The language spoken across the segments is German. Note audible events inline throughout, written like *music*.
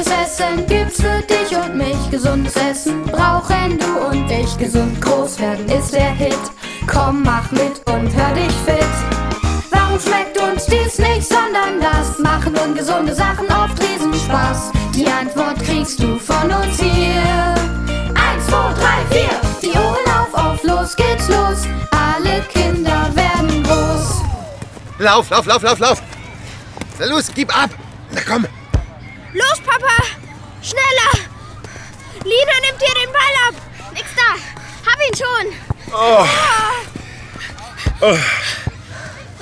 Gutes Essen gibt's für dich und mich. Gesundes Essen brauchen du und ich. Gesund groß werden ist der Hit. Komm, mach mit und hör dich fit. Warum schmeckt uns dies nicht, sondern das? Machen ungesunde Sachen oft Riesenspaß. Die Antwort kriegst du von uns hier. Eins, zwei, drei, vier. Die Ohren auf, auf, los geht's los. Alle Kinder werden groß. Lauf, lauf, lauf, lauf, lauf. Na los, gib ab. Na komm. Los, Papa! Schneller! Lina nimmt dir den Ball ab! Nix da! Hab ihn schon! Oh. Oh.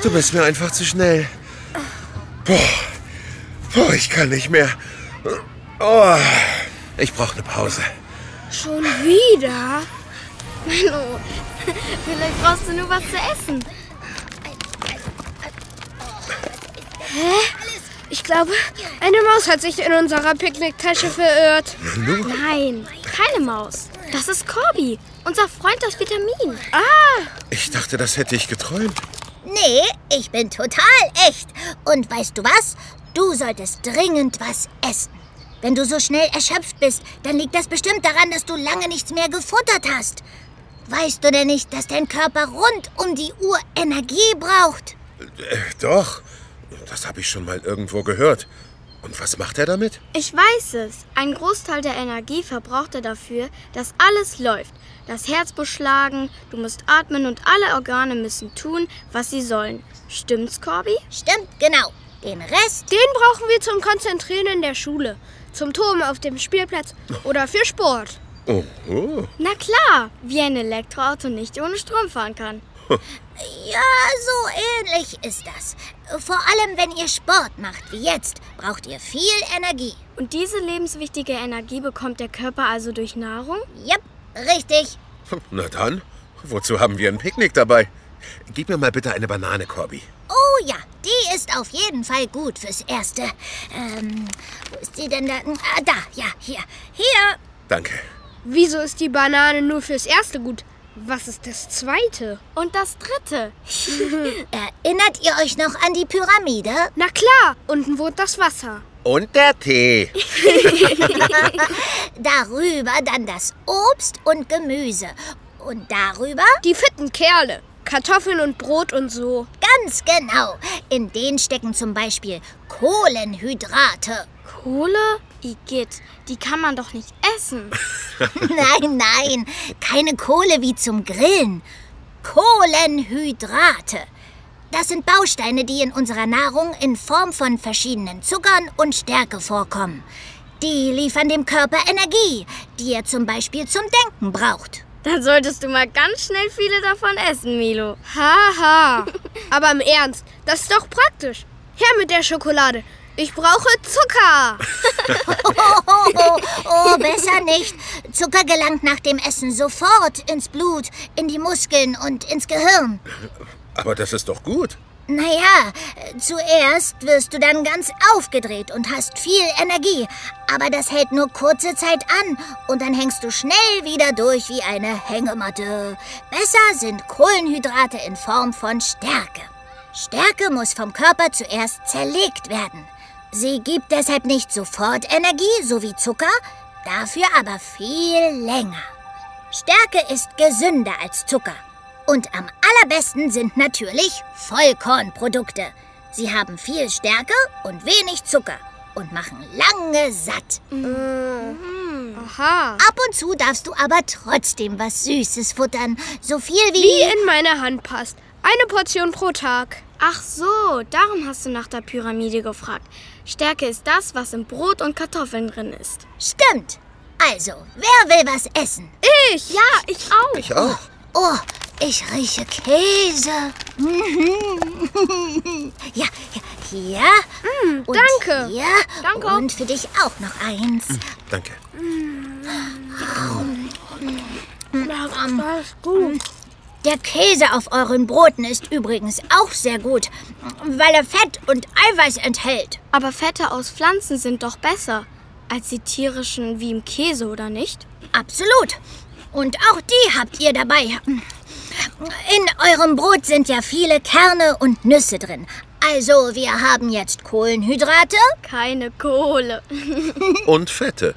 Du bist mir einfach zu schnell. Boah. Boah, ich kann nicht mehr. Oh. Ich brauche eine Pause. Schon wieder? Menno, vielleicht brauchst du nur was zu essen. Hä? Ich glaube, eine Maus hat sich in unserer Picknicktasche verirrt. Nein, keine Maus. Das ist Corby, unser Freund aus Vitamin. Ah, Ich dachte, das hätte ich geträumt. Nee, ich bin total echt. Und weißt du was? Du solltest dringend was essen. Wenn du so schnell erschöpft bist, dann liegt das bestimmt daran, dass du lange nichts mehr gefuttert hast. Weißt du denn nicht, dass dein Körper rund um die Uhr Energie braucht? Äh, doch. Das habe ich schon mal irgendwo gehört. Und was macht er damit? Ich weiß es. Ein Großteil der Energie verbraucht er dafür, dass alles läuft. Das Herz muss schlagen, du musst atmen und alle Organe müssen tun, was sie sollen. Stimmt's, Corby? Stimmt, genau. Den Rest, Den brauchen wir zum Konzentrieren in der Schule, zum Toben auf dem Spielplatz oder für Sport. Oh, oh. Na klar, wie ein Elektroauto nicht ohne Strom fahren kann. Ja, so ähnlich ist das. Vor allem, wenn ihr Sport macht wie jetzt, braucht ihr viel Energie. Und diese lebenswichtige Energie bekommt der Körper also durch Nahrung? Yep, richtig. *laughs* Na dann, wozu haben wir ein Picknick dabei? Gib mir mal bitte eine Banane, Corby. Oh ja, die ist auf jeden Fall gut fürs Erste. Ähm, wo ist die denn da? Ah, da, ja, hier. Hier. Danke. Wieso ist die Banane nur fürs Erste gut? Was ist das Zweite? Und das dritte? *laughs* Erinnert ihr euch noch an die Pyramide? Na klar, unten wohnt das Wasser. Und der Tee. *laughs* Darüber dann das Obst und Gemüse. Und darüber? Die fitten Kerle. Kartoffeln und Brot und so. Ganz genau. In denen stecken zum Beispiel Kohlenhydrate. Kohle? Igitt, die kann man doch nicht essen. *laughs* *laughs* nein, nein, keine Kohle wie zum Grillen. Kohlenhydrate. Das sind Bausteine, die in unserer Nahrung in Form von verschiedenen Zuckern und Stärke vorkommen. Die liefern dem Körper Energie, die er zum Beispiel zum Denken braucht. Dann solltest du mal ganz schnell viele davon essen, Milo. Haha. *laughs* Aber im Ernst, das ist doch praktisch. Her mit der Schokolade. Ich brauche Zucker. Oh, *laughs* oh, oh, besser nicht. Zucker gelangt nach dem Essen sofort ins Blut, in die Muskeln und ins Gehirn. Aber das ist doch gut. Naja, zuerst wirst du dann ganz aufgedreht und hast viel Energie. Aber das hält nur kurze Zeit an und dann hängst du schnell wieder durch wie eine Hängematte. Besser sind Kohlenhydrate in Form von Stärke. Stärke muss vom Körper zuerst zerlegt werden. Sie gibt deshalb nicht sofort Energie, so wie Zucker, dafür aber viel länger. Stärke ist gesünder als Zucker. Und am allerbesten sind natürlich Vollkornprodukte. Sie haben viel Stärke und wenig Zucker und machen lange satt. Aha. Ab und zu darfst du aber trotzdem was Süßes futtern. So viel wie... Wie in meine Hand passt. Eine Portion pro Tag. Ach so, darum hast du nach der Pyramide gefragt. Stärke ist das, was im Brot und Kartoffeln drin ist. Stimmt. Also, wer will was essen? Ich. Ja, ich auch. Ich auch. Oh, ich rieche Käse. Mhm. *laughs* ja, ja, hier. und danke. Hier. Danke. Und für dich auch noch eins. Danke. Das ist gut. Der Käse auf euren Broten ist übrigens auch sehr gut, weil er Fett und Eiweiß enthält. Aber Fette aus Pflanzen sind doch besser als die tierischen wie im Käse, oder nicht? Absolut. Und auch die habt ihr dabei. In eurem Brot sind ja viele Kerne und Nüsse drin. Also, wir haben jetzt Kohlenhydrate, Keine Kohle. *laughs* Und Fette.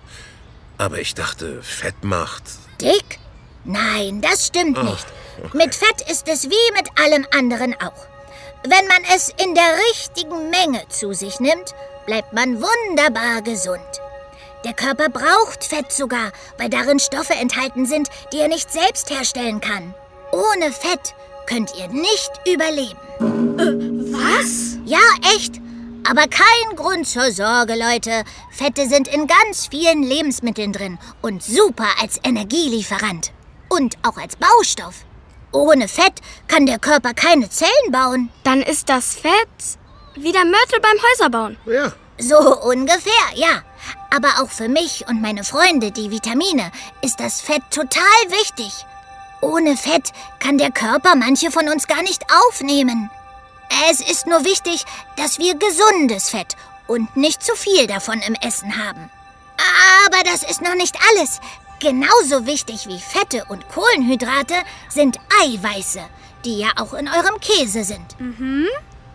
Aber ich dachte, Fett macht. dick? Nein, das stimmt nicht. Mit Fett ist es wie mit allem anderen auch. Wenn man es in der richtigen Menge zu sich nimmt, bleibt man wunderbar gesund. Der Körper braucht Fett sogar, weil darin Stoffe enthalten sind, die er nicht selbst herstellen kann. Ohne Fett könnt ihr nicht überleben. Was? Ja, echt. Aber kein Grund zur Sorge, Leute. Fette sind in ganz vielen Lebensmitteln drin und super als Energielieferant. Und auch als Baustoff. Ohne Fett kann der Körper keine Zellen bauen. Dann ist das Fett wie der Mörtel beim Häuserbauen. Ja. So ungefähr, ja. Aber auch für mich und meine Freunde, die Vitamine, ist das Fett total wichtig. Ohne Fett kann der Körper manche von uns gar nicht aufnehmen. Es ist nur wichtig, dass wir gesundes Fett und nicht zu viel davon im Essen haben. Aber das ist noch nicht alles. Genauso wichtig wie Fette und Kohlenhydrate sind Eiweiße, die ja auch in eurem Käse sind.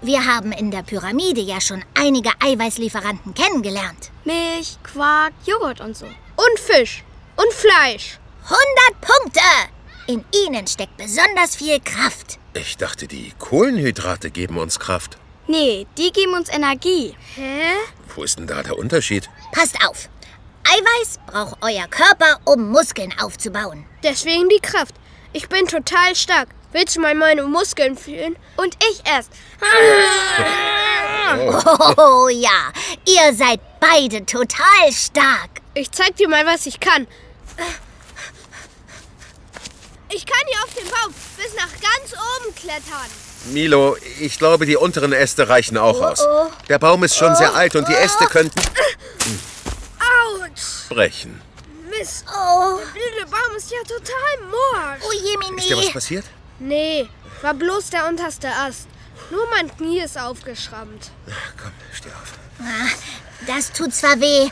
Wir haben in der Pyramide ja schon einige Eiweißlieferanten kennengelernt. Milch, Quark, Joghurt und so. Und Fisch. Und Fleisch. 100 Punkte! In ihnen steckt besonders viel Kraft. Ich dachte, die Kohlenhydrate geben uns Kraft. Nee, die geben uns Energie. Hä? Wo ist denn da der Unterschied? Passt auf. Eiweiß braucht euer Körper, um Muskeln aufzubauen. Deswegen die Kraft. Ich bin total stark. Willst du mal meine Muskeln fühlen? Und ich erst. Oh ja, ihr seid beide total stark. Ich zeig dir mal, was ich kann. Ich kann hier auf dem Baum bis nach ganz oben klettern. Milo, ich glaube, die unteren Äste reichen auch aus. Der Baum ist schon sehr alt und die Äste könnten Autsch! brechen. Mist. Oh, Der blöde Baum ist ja total morsch. oh Jemini. Ist dir was passiert? Nee, war bloß der unterste Ast. Nur mein Knie ist aufgeschrammt. Komm, steh auf. Das tut zwar weh,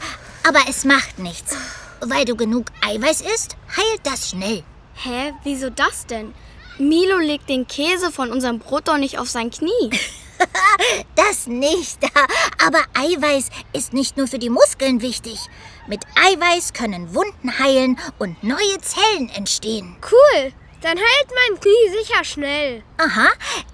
aber es macht nichts. Weil du genug Eiweiß isst, heilt das schnell. Hä, wieso das denn? Milo legt den Käse von unserem Brot doch nicht auf sein Knie. *laughs* Das nicht. Aber Eiweiß ist nicht nur für die Muskeln wichtig. Mit Eiweiß können Wunden heilen und neue Zellen entstehen. Cool, dann heilt mein Knie sicher schnell. Aha,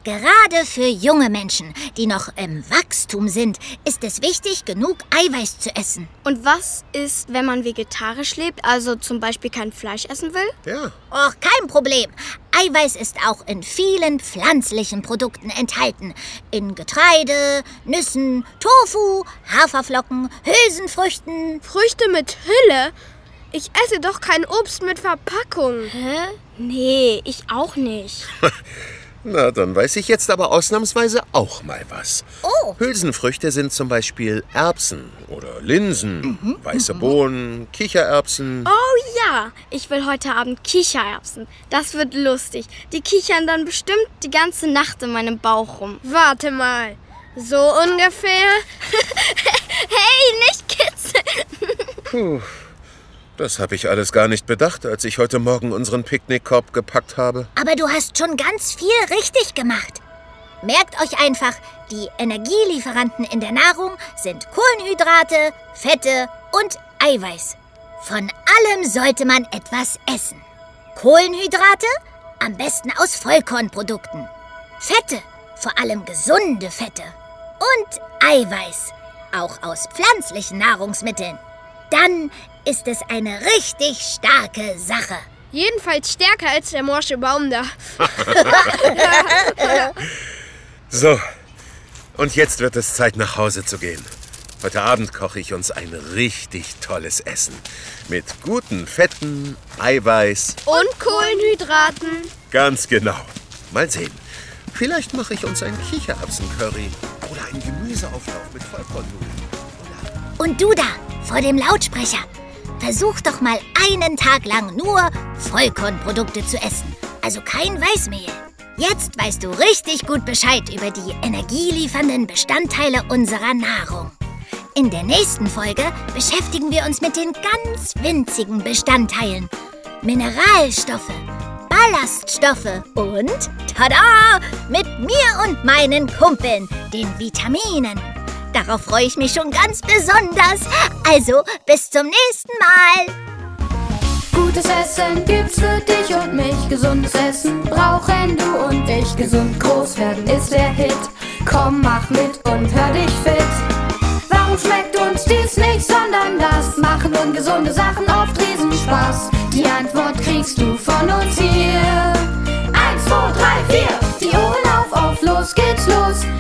gerade für junge Menschen, die noch im Wachstum sind, ist es wichtig, genug Eiweiß zu essen. Und was ist, wenn man vegetarisch lebt, also zum Beispiel kein Fleisch essen will? Ja. Och, kein Problem. Eiweiß ist auch in vielen pflanzlichen Produkten enthalten. In Getreide, Nüssen, Tofu, Haferflocken, Hülsenfrüchten. Früchte mit Hülle? Ich esse doch kein Obst mit Verpackung. Hä? Nee, ich auch nicht. *laughs* Na, dann weiß ich jetzt aber ausnahmsweise auch mal was. Oh. Hülsenfrüchte sind zum Beispiel Erbsen oder Linsen, weiße Bohnen, Kichererbsen. Oh ja, ich will heute Abend Kichererbsen. Das wird lustig. Die kichern dann bestimmt die ganze Nacht in meinem Bauch rum. Warte mal. So ungefähr? *laughs* Hey, nicht kitzeln! Das habe ich alles gar nicht bedacht, als ich heute Morgen unseren Picknickkorb gepackt habe. Aber du hast schon ganz viel richtig gemacht. Merkt euch einfach, die Energielieferanten in der Nahrung sind Kohlenhydrate, Fette und Eiweiß. Von allem sollte man etwas essen. Kohlenhydrate am besten aus Vollkornprodukten. Fette, vor allem gesunde Fette. Und Eiweiß, auch aus pflanzlichen Nahrungsmitteln. Dann ist es eine richtig starke Sache. Jedenfalls stärker als der morsche Baum da. *laughs* So, und jetzt wird es Zeit, nach Hause zu gehen. Heute Abend koche ich uns ein richtig tolles Essen. Mit guten Fetten, Eiweiß. Und Kohlenhydraten. Ganz genau. Mal sehen. Vielleicht mache ich uns ein Kichererbsen-Curry oder einen Gemüseauflauf mit Vollkornnudeln. Und du da, vor dem Lautsprecher, versuch doch mal einen Tag lang nur Vollkornprodukte zu essen. Also kein Weißmehl. Jetzt weißt du richtig gut Bescheid über die energieliefernden Bestandteile unserer Nahrung. In der nächsten Folge beschäftigen wir uns mit den ganz winzigen Bestandteilen. Mineralstoffe, Ballaststoffe und, tada, mit mir und meinen Kumpeln, den Vitaminen. Darauf freue ich mich schon ganz besonders. Also, bis zum nächsten Mal. Gutes Essen gibt's für dich und mich. Gesundes Essen brauchen du und ich. Gesund groß werden ist der Hit. Komm, mach mit und hör dich fit. Warum schmeckt uns dies nicht, sondern das? Machen ungesunde Sachen oft Riesenspaß. Die Antwort kriegst du von uns hier. Eins, zwei, drei, vier. Die Ohren auf, auf, los geht's los.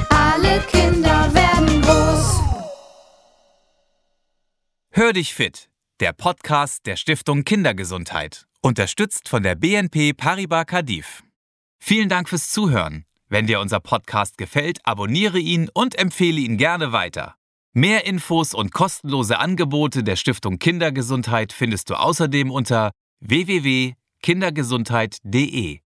Hör dich fit, der Podcast der Stiftung Kindergesundheit, unterstützt von der BNP Paribas Cardif. Vielen Dank fürs Zuhören. Wenn dir unser Podcast gefällt, abonniere ihn und empfehle ihn gerne weiter. Mehr Infos und kostenlose Angebote der Stiftung Kindergesundheit findest du außerdem unter www.kindergesundheit.de.